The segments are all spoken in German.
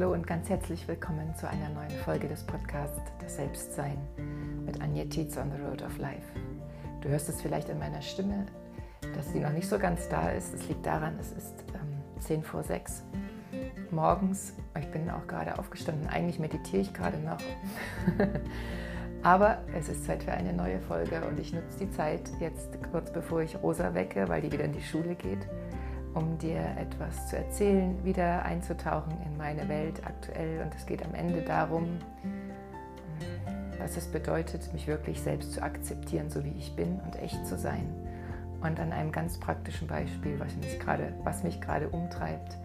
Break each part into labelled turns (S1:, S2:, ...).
S1: Hallo und ganz herzlich willkommen zu einer neuen Folge des Podcasts Das Selbstsein mit Anja Tietz on the Road of Life. Du hörst es vielleicht in meiner Stimme, dass sie noch nicht so ganz da ist. Es liegt daran, es ist ähm, 10 vor 6 morgens. Ich bin auch gerade aufgestanden. Eigentlich meditiere ich gerade noch. Aber es ist Zeit für eine neue Folge und ich nutze die Zeit jetzt kurz bevor ich Rosa wecke, weil die wieder in die Schule geht um dir etwas zu erzählen, wieder einzutauchen in meine Welt aktuell. Und es geht am Ende darum, was es bedeutet, mich wirklich selbst zu akzeptieren, so wie ich bin und echt zu sein. Und an einem ganz praktischen Beispiel, was mich gerade, was mich gerade umtreibt.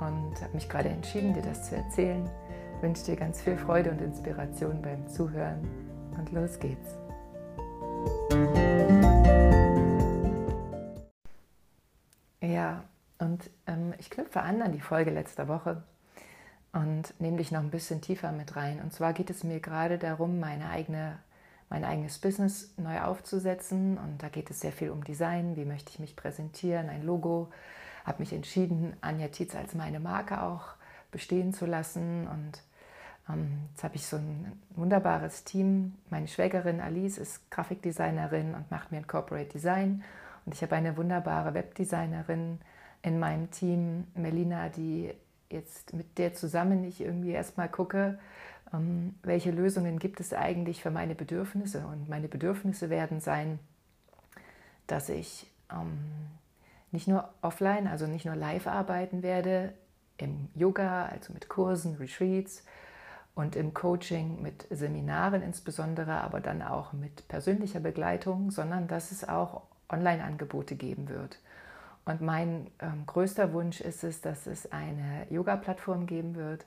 S1: Und habe mich gerade entschieden, dir das zu erzählen. Ich wünsche dir ganz viel Freude und Inspiration beim Zuhören. Und los geht's. Und ähm, ich knüpfe an an die Folge letzter Woche und nehme dich noch ein bisschen tiefer mit rein. Und zwar geht es mir gerade darum, meine eigene, mein eigenes Business neu aufzusetzen. Und da geht es sehr viel um Design. Wie möchte ich mich präsentieren? Ein Logo. Habe mich entschieden, Anja Tietz als meine Marke auch bestehen zu lassen. Und ähm, jetzt habe ich so ein wunderbares Team. Meine Schwägerin Alice ist Grafikdesignerin und macht mir ein Corporate Design. Und ich habe eine wunderbare Webdesignerin in meinem Team, Melina, die jetzt mit der zusammen ich irgendwie erstmal gucke, ähm, welche Lösungen gibt es eigentlich für meine Bedürfnisse. Und meine Bedürfnisse werden sein, dass ich ähm, nicht nur offline, also nicht nur live arbeiten werde, im Yoga, also mit Kursen, Retreats und im Coaching mit Seminaren insbesondere, aber dann auch mit persönlicher Begleitung, sondern dass es auch Online-Angebote geben wird. Und mein ähm, größter Wunsch ist es, dass es eine Yoga-Plattform geben wird,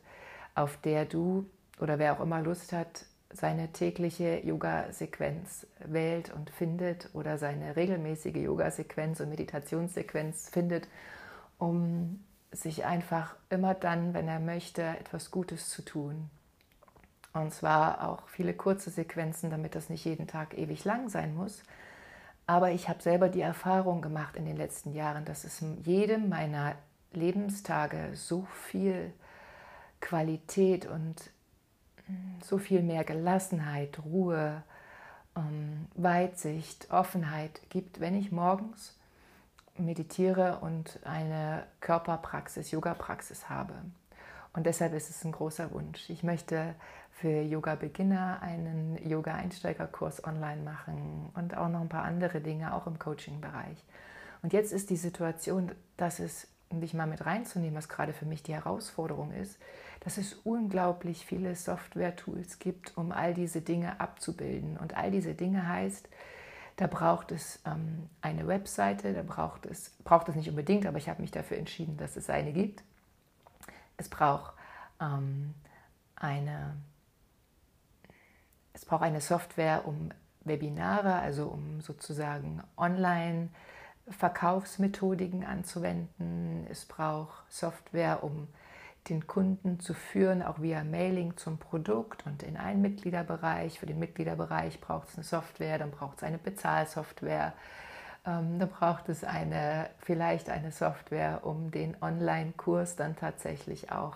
S1: auf der du oder wer auch immer Lust hat, seine tägliche Yoga-Sequenz wählt und findet oder seine regelmäßige Yoga-Sequenz und Meditationssequenz findet, um sich einfach immer dann, wenn er möchte, etwas Gutes zu tun. Und zwar auch viele kurze Sequenzen, damit das nicht jeden Tag ewig lang sein muss, aber ich habe selber die Erfahrung gemacht in den letzten Jahren, dass es in jedem meiner Lebenstage so viel Qualität und hm, so viel mehr Gelassenheit, Ruhe, ähm, Weitsicht, Offenheit gibt, wenn ich morgens meditiere und eine Körperpraxis, Yoga-Praxis habe. Und deshalb ist es ein großer Wunsch. Ich möchte für Yoga-Beginner einen Yoga-Einsteigerkurs online machen und auch noch ein paar andere Dinge, auch im Coaching-Bereich. Und jetzt ist die Situation, dass es, um dich mal mit reinzunehmen, was gerade für mich die Herausforderung ist, dass es unglaublich viele Software-Tools gibt, um all diese Dinge abzubilden. Und all diese Dinge heißt, da braucht es ähm, eine Webseite, da braucht es, braucht es nicht unbedingt, aber ich habe mich dafür entschieden, dass es eine gibt. Es braucht ähm, eine es braucht eine Software, um Webinare, also um sozusagen Online-Verkaufsmethodiken anzuwenden. Es braucht Software, um den Kunden zu führen, auch via Mailing zum Produkt und in einen Mitgliederbereich. Für den Mitgliederbereich braucht es eine Software, dann braucht es eine Bezahlsoftware. Ähm, dann braucht es eine, vielleicht eine Software, um den Online-Kurs dann tatsächlich auch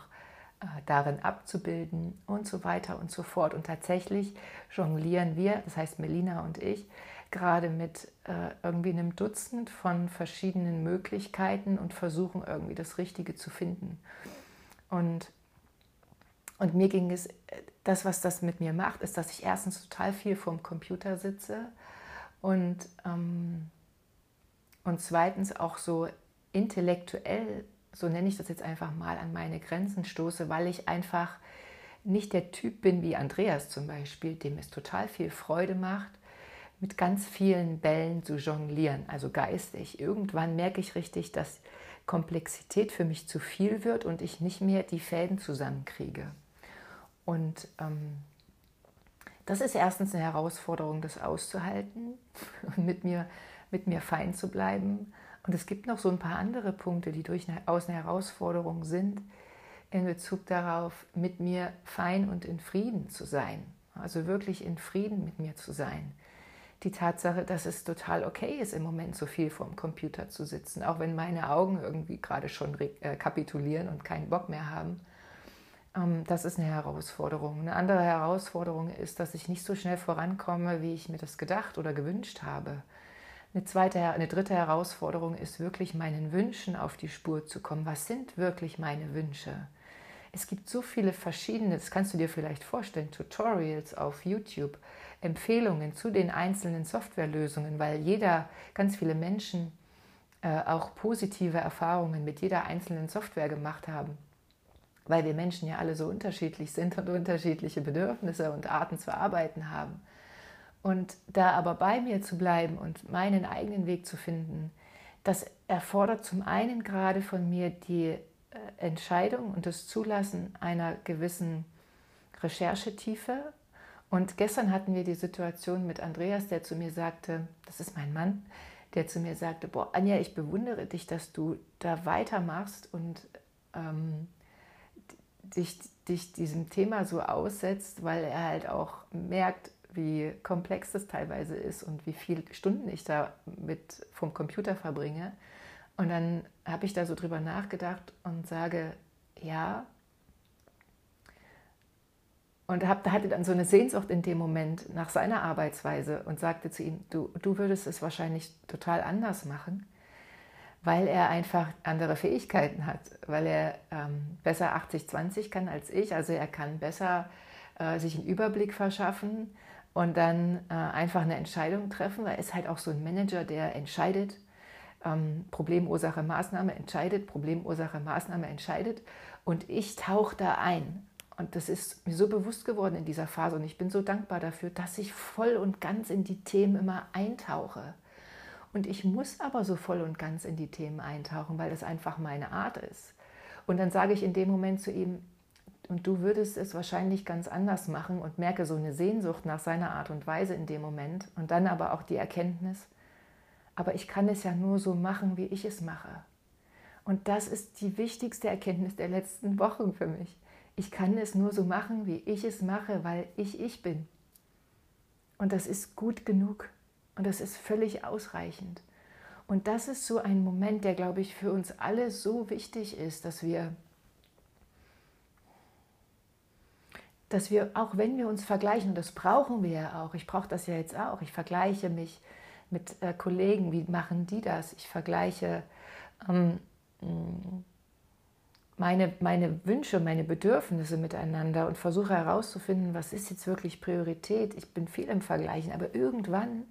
S1: äh, darin abzubilden und so weiter und so fort. Und tatsächlich jonglieren wir, das heißt Melina und ich, gerade mit äh, irgendwie einem Dutzend von verschiedenen Möglichkeiten und versuchen irgendwie das Richtige zu finden. Und, und mir ging es, das, was das mit mir macht, ist, dass ich erstens total viel vorm Computer sitze und, ähm, und zweitens auch so intellektuell so nenne ich das jetzt einfach mal, an meine Grenzen stoße, weil ich einfach nicht der Typ bin wie Andreas zum Beispiel, dem es total viel Freude macht, mit ganz vielen Bällen zu jonglieren, also geistig. Irgendwann merke ich richtig, dass Komplexität für mich zu viel wird und ich nicht mehr die Fäden zusammenkriege. Und ähm, das ist erstens eine Herausforderung, das auszuhalten und mit mir, mit mir fein zu bleiben. Und es gibt noch so ein paar andere Punkte, die durchaus eine Herausforderung sind in Bezug darauf, mit mir fein und in Frieden zu sein. Also wirklich in Frieden mit mir zu sein. Die Tatsache, dass es total okay ist, im Moment so viel vorm Computer zu sitzen, auch wenn meine Augen irgendwie gerade schon äh, kapitulieren und keinen Bock mehr haben. Ähm, das ist eine Herausforderung. Eine andere Herausforderung ist, dass ich nicht so schnell vorankomme, wie ich mir das gedacht oder gewünscht habe. Eine, zweite, eine dritte Herausforderung ist wirklich meinen Wünschen auf die Spur zu kommen. Was sind wirklich meine Wünsche? Es gibt so viele verschiedene, das kannst du dir vielleicht vorstellen, Tutorials auf YouTube, Empfehlungen zu den einzelnen Softwarelösungen, weil jeder, ganz viele Menschen äh, auch positive Erfahrungen mit jeder einzelnen Software gemacht haben weil wir Menschen ja alle so unterschiedlich sind und unterschiedliche Bedürfnisse und Arten zu arbeiten haben. Und da aber bei mir zu bleiben und meinen eigenen Weg zu finden, das erfordert zum einen gerade von mir die äh, Entscheidung und das Zulassen einer gewissen Recherchetiefe. Und gestern hatten wir die Situation mit Andreas, der zu mir sagte, das ist mein Mann, der zu mir sagte, boah, Anja, ich bewundere dich, dass du da weitermachst und ähm, dich, dich diesem Thema so aussetzt, weil er halt auch merkt, wie komplex das teilweise ist und wie viele Stunden ich da mit vom Computer verbringe. Und dann habe ich da so drüber nachgedacht und sage, ja. Und hab, hatte dann so eine Sehnsucht in dem Moment nach seiner Arbeitsweise und sagte zu ihm, du, du würdest es wahrscheinlich total anders machen weil er einfach andere Fähigkeiten hat, weil er ähm, besser 80-20 kann als ich. Also er kann besser äh, sich einen Überblick verschaffen und dann äh, einfach eine Entscheidung treffen. Er ist halt auch so ein Manager, der entscheidet, ähm, Problem, Ursache, Maßnahme entscheidet, Problem, Ursache, Maßnahme entscheidet. Und ich tauche da ein. Und das ist mir so bewusst geworden in dieser Phase. Und ich bin so dankbar dafür, dass ich voll und ganz in die Themen immer eintauche. Und ich muss aber so voll und ganz in die Themen eintauchen, weil das einfach meine Art ist. Und dann sage ich in dem Moment zu ihm, und du würdest es wahrscheinlich ganz anders machen und merke so eine Sehnsucht nach seiner Art und Weise in dem Moment und dann aber auch die Erkenntnis, aber ich kann es ja nur so machen, wie ich es mache. Und das ist die wichtigste Erkenntnis der letzten Wochen für mich. Ich kann es nur so machen, wie ich es mache, weil ich ich bin. Und das ist gut genug. Und das ist völlig ausreichend. Und das ist so ein Moment, der, glaube ich, für uns alle so wichtig ist, dass wir, dass wir, auch wenn wir uns vergleichen, und das brauchen wir ja auch, ich brauche das ja jetzt auch, ich vergleiche mich mit äh, Kollegen, wie machen die das? Ich vergleiche ähm, meine, meine Wünsche, meine Bedürfnisse miteinander und versuche herauszufinden, was ist jetzt wirklich Priorität. Ich bin viel im Vergleichen, aber irgendwann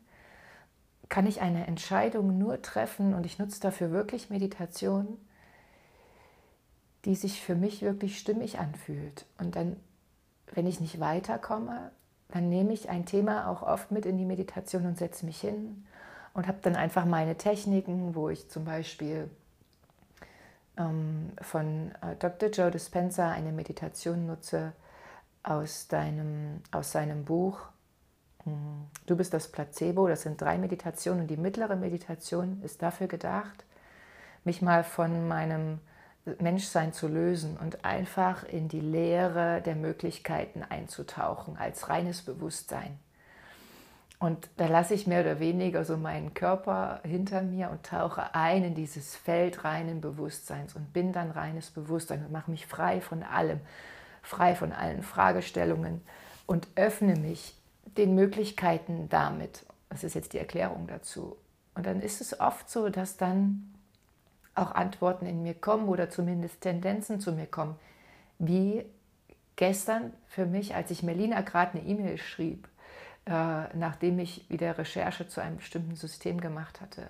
S1: kann ich eine Entscheidung nur treffen und ich nutze dafür wirklich Meditation, die sich für mich wirklich stimmig anfühlt. Und dann, wenn ich nicht weiterkomme, dann nehme ich ein Thema auch oft mit in die Meditation und setze mich hin und habe dann einfach meine Techniken, wo ich zum Beispiel ähm, von äh, Dr. Joe Dispenza eine Meditation nutze aus, deinem, aus seinem Buch Du bist das Placebo, das sind drei Meditationen und die mittlere Meditation ist dafür gedacht, mich mal von meinem Menschsein zu lösen und einfach in die Leere der Möglichkeiten einzutauchen, als reines Bewusstsein. Und da lasse ich mehr oder weniger so meinen Körper hinter mir und tauche ein in dieses Feld reinen Bewusstseins und bin dann reines Bewusstsein und mache mich frei von allem, frei von allen Fragestellungen und öffne mich den Möglichkeiten damit. Das ist jetzt die Erklärung dazu. Und dann ist es oft so, dass dann auch Antworten in mir kommen oder zumindest Tendenzen zu mir kommen. Wie gestern für mich, als ich Melina gerade eine E-Mail schrieb, äh, nachdem ich wieder Recherche zu einem bestimmten System gemacht hatte.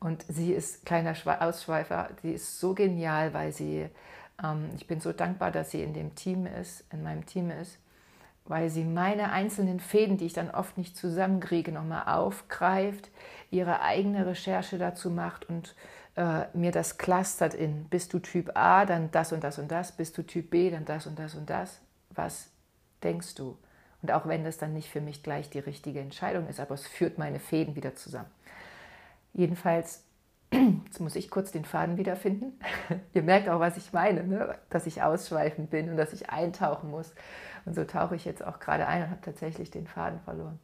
S1: Und sie ist kleiner Ausschweifer, sie ist so genial, weil sie, ähm, ich bin so dankbar, dass sie in dem Team ist, in meinem Team ist weil sie meine einzelnen Fäden, die ich dann oft nicht zusammenkriege, nochmal aufgreift, ihre eigene Recherche dazu macht und äh, mir das clustert in, bist du Typ A, dann das und das und das, bist du Typ B, dann das und das und das. Was denkst du? Und auch wenn das dann nicht für mich gleich die richtige Entscheidung ist, aber es führt meine Fäden wieder zusammen. Jedenfalls, jetzt muss ich kurz den Faden wiederfinden. Ihr merkt auch, was ich meine, ne? dass ich ausschweifend bin und dass ich eintauchen muss. Und so tauche ich jetzt auch gerade ein und habe tatsächlich den Faden verloren.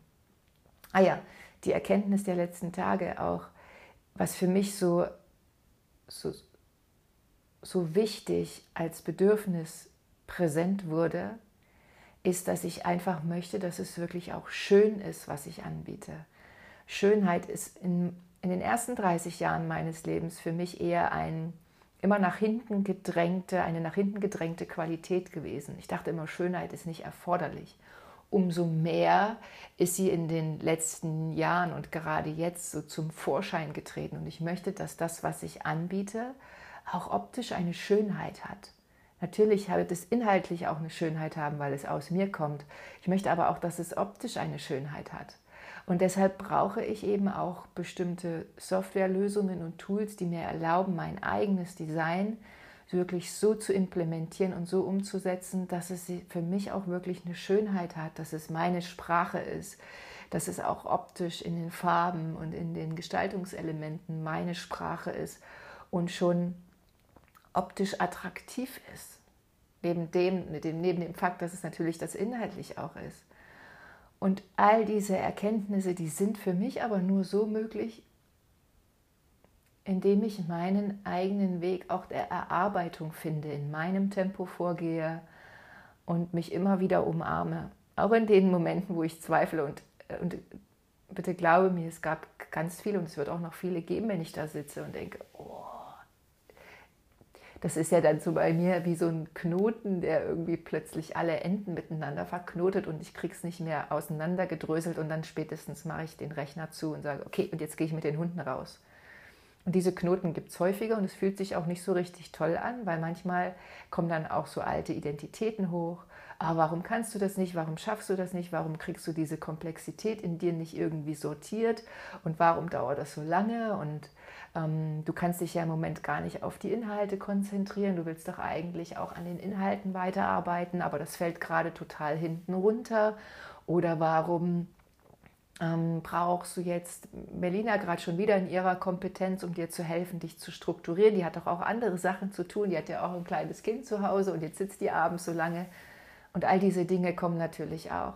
S1: Ah ja, die Erkenntnis der letzten Tage auch, was für mich so, so, so wichtig als Bedürfnis präsent wurde, ist, dass ich einfach möchte, dass es wirklich auch schön ist, was ich anbiete. Schönheit ist in, in den ersten 30 Jahren meines Lebens für mich eher ein immer nach hinten gedrängte, eine nach hinten gedrängte Qualität gewesen. Ich dachte immer, Schönheit ist nicht erforderlich. Umso mehr ist sie in den letzten Jahren und gerade jetzt so zum Vorschein getreten. Und ich möchte, dass das, was ich anbiete, auch optisch eine Schönheit hat. Natürlich wird es inhaltlich auch eine Schönheit haben, weil es aus mir kommt. Ich möchte aber auch, dass es optisch eine Schönheit hat. Und deshalb brauche ich eben auch bestimmte Softwarelösungen und Tools, die mir erlauben, mein eigenes Design wirklich so zu implementieren und so umzusetzen, dass es für mich auch wirklich eine Schönheit hat, dass es meine Sprache ist, dass es auch optisch in den Farben und in den Gestaltungselementen meine Sprache ist und schon optisch attraktiv ist. Neben dem, neben dem Fakt, dass es natürlich das inhaltlich auch ist. Und all diese Erkenntnisse, die sind für mich aber nur so möglich, indem ich meinen eigenen Weg auch der Erarbeitung finde, in meinem Tempo vorgehe und mich immer wieder umarme. Auch in den Momenten, wo ich zweifle und, und bitte glaube mir, es gab ganz viele und es wird auch noch viele geben, wenn ich da sitze und denke, oh, das ist ja dann so bei mir wie so ein Knoten, der irgendwie plötzlich alle Enden miteinander verknotet und ich krieg's nicht mehr auseinandergedröselt und dann spätestens mache ich den Rechner zu und sage, okay, und jetzt gehe ich mit den Hunden raus. Und diese Knoten gibt es häufiger und es fühlt sich auch nicht so richtig toll an, weil manchmal kommen dann auch so alte Identitäten hoch. Aber warum kannst du das nicht? Warum schaffst du das nicht? Warum kriegst du diese Komplexität in dir nicht irgendwie sortiert? Und warum dauert das so lange? Und ähm, du kannst dich ja im Moment gar nicht auf die Inhalte konzentrieren. Du willst doch eigentlich auch an den Inhalten weiterarbeiten, aber das fällt gerade total hinten runter. Oder warum ähm, brauchst du jetzt Melina gerade schon wieder in ihrer Kompetenz, um dir zu helfen, dich zu strukturieren. Die hat doch auch andere Sachen zu tun. Die hat ja auch ein kleines Kind zu Hause und jetzt sitzt die abends so lange. Und all diese Dinge kommen natürlich auch.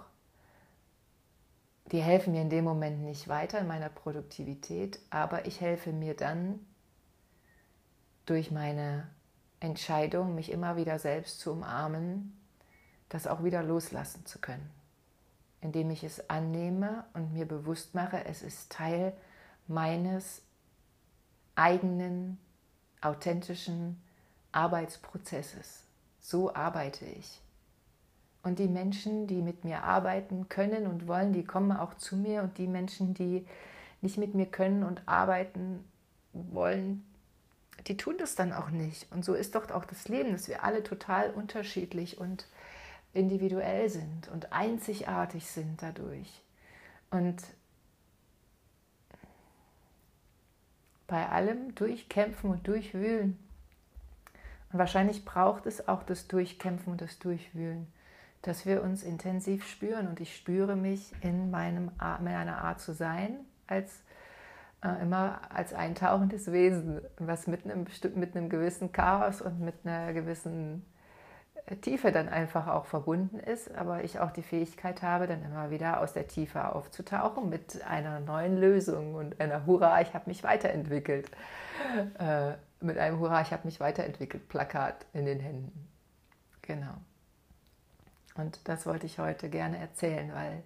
S1: Die helfen mir in dem Moment nicht weiter in meiner Produktivität, aber ich helfe mir dann durch meine Entscheidung, mich immer wieder selbst zu umarmen, das auch wieder loslassen zu können indem ich es annehme und mir bewusst mache, es ist Teil meines eigenen, authentischen Arbeitsprozesses. So arbeite ich. Und die Menschen, die mit mir arbeiten können und wollen, die kommen auch zu mir. Und die Menschen, die nicht mit mir können und arbeiten wollen, die tun das dann auch nicht. Und so ist doch auch das Leben, dass wir alle total unterschiedlich und individuell sind und einzigartig sind dadurch. Und bei allem durchkämpfen und durchwühlen. Und wahrscheinlich braucht es auch das Durchkämpfen und das Durchwühlen, dass wir uns intensiv spüren. Und ich spüre mich in, meinem, in meiner Art zu sein, als äh, immer als eintauchendes Wesen, was mit einem, mit einem gewissen Chaos und mit einer gewissen Tiefe dann einfach auch verbunden ist, aber ich auch die Fähigkeit habe, dann immer wieder aus der Tiefe aufzutauchen mit einer neuen Lösung und einer Hurra, ich habe mich weiterentwickelt. Äh, mit einem Hurra, ich habe mich weiterentwickelt Plakat in den Händen. Genau. Und das wollte ich heute gerne erzählen, weil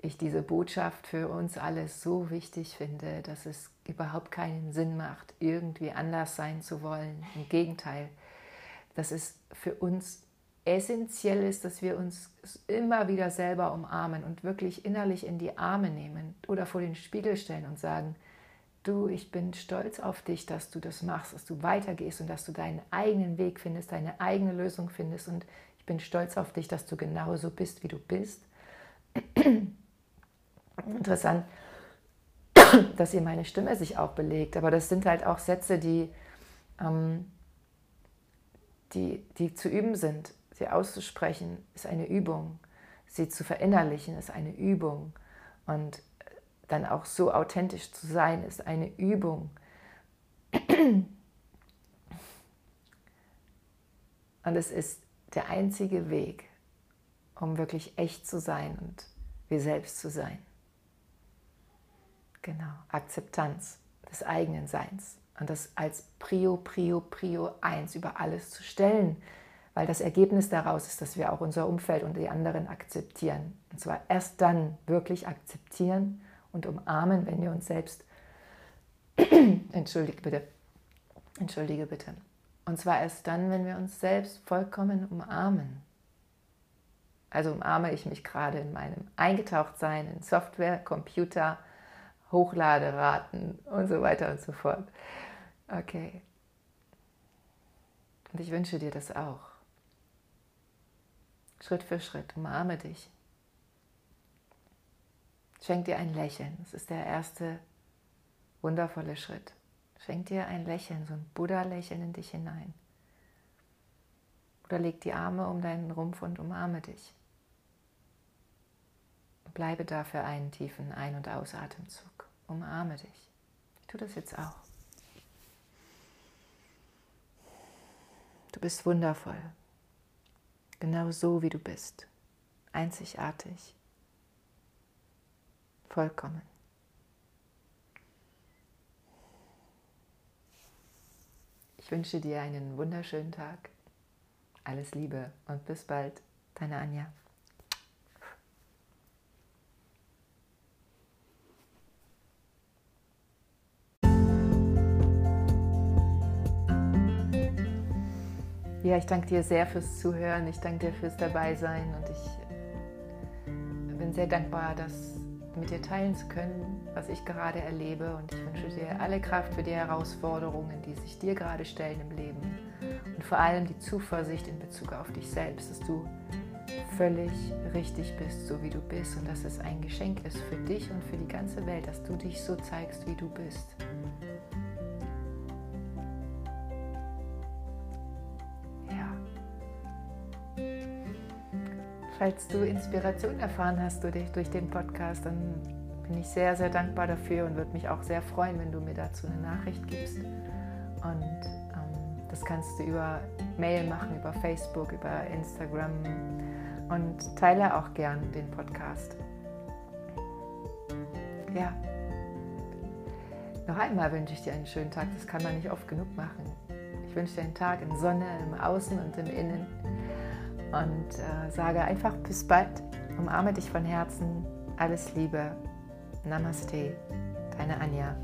S1: ich diese Botschaft für uns alle so wichtig finde, dass es überhaupt keinen Sinn macht, irgendwie anders sein zu wollen. Im Gegenteil, dass es für uns essentiell ist, dass wir uns immer wieder selber umarmen und wirklich innerlich in die Arme nehmen oder vor den Spiegel stellen und sagen, du, ich bin stolz auf dich, dass du das machst, dass du weitergehst und dass du deinen eigenen Weg findest, deine eigene Lösung findest und ich bin stolz auf dich, dass du genauso bist, wie du bist. Interessant, dass hier meine Stimme sich auch belegt, aber das sind halt auch Sätze, die ähm, die, die zu üben sind. Sie auszusprechen ist eine Übung. Sie zu verinnerlichen ist eine Übung. Und dann auch so authentisch zu sein ist eine Übung. Und es ist der einzige Weg, um wirklich echt zu sein und wir selbst zu sein. Genau, Akzeptanz des eigenen Seins und das als Prio, Prio, Prio 1 über alles zu stellen, weil das Ergebnis daraus ist, dass wir auch unser Umfeld und die anderen akzeptieren. Und zwar erst dann wirklich akzeptieren und umarmen, wenn wir uns selbst, entschuldige bitte, entschuldige bitte, und zwar erst dann, wenn wir uns selbst vollkommen umarmen. Also umarme ich mich gerade in meinem Eingetauchtsein in Software, Computer, Hochladeraten und so weiter und so fort. Okay. Und ich wünsche dir das auch. Schritt für Schritt, umarme dich. Schenk dir ein Lächeln. Das ist der erste wundervolle Schritt. Schenk dir ein Lächeln, so ein Buddha-Lächeln in dich hinein. Oder leg die Arme um deinen Rumpf und umarme dich. Bleibe da für einen tiefen Ein- und Ausatemzug. Umarme dich. Ich tue das jetzt auch. Du bist wundervoll. Genau so, wie du bist. Einzigartig. Vollkommen. Ich wünsche dir einen wunderschönen Tag. Alles Liebe und bis bald. Deine Anja. Ja, ich danke dir sehr fürs Zuhören. Ich danke dir fürs Dabeisein und ich bin sehr dankbar, das mit dir teilen zu können, was ich gerade erlebe. Und ich wünsche dir alle Kraft für die Herausforderungen, die sich dir gerade stellen im Leben. Und vor allem die Zuversicht in Bezug auf dich selbst, dass du völlig richtig bist, so wie du bist. Und dass es ein Geschenk ist für dich und für die ganze Welt, dass du dich so zeigst, wie du bist. Falls du Inspiration erfahren hast durch den Podcast, dann bin ich sehr, sehr dankbar dafür und würde mich auch sehr freuen, wenn du mir dazu eine Nachricht gibst. Und ähm, das kannst du über Mail machen, über Facebook, über Instagram und teile auch gern den Podcast. Ja. Noch einmal wünsche ich dir einen schönen Tag, das kann man nicht oft genug machen. Ich wünsche dir einen Tag in Sonne, im Außen und im Innen und äh, sage einfach bis bald. Umarme dich von Herzen. Alles Liebe. Namaste. Deine Anja.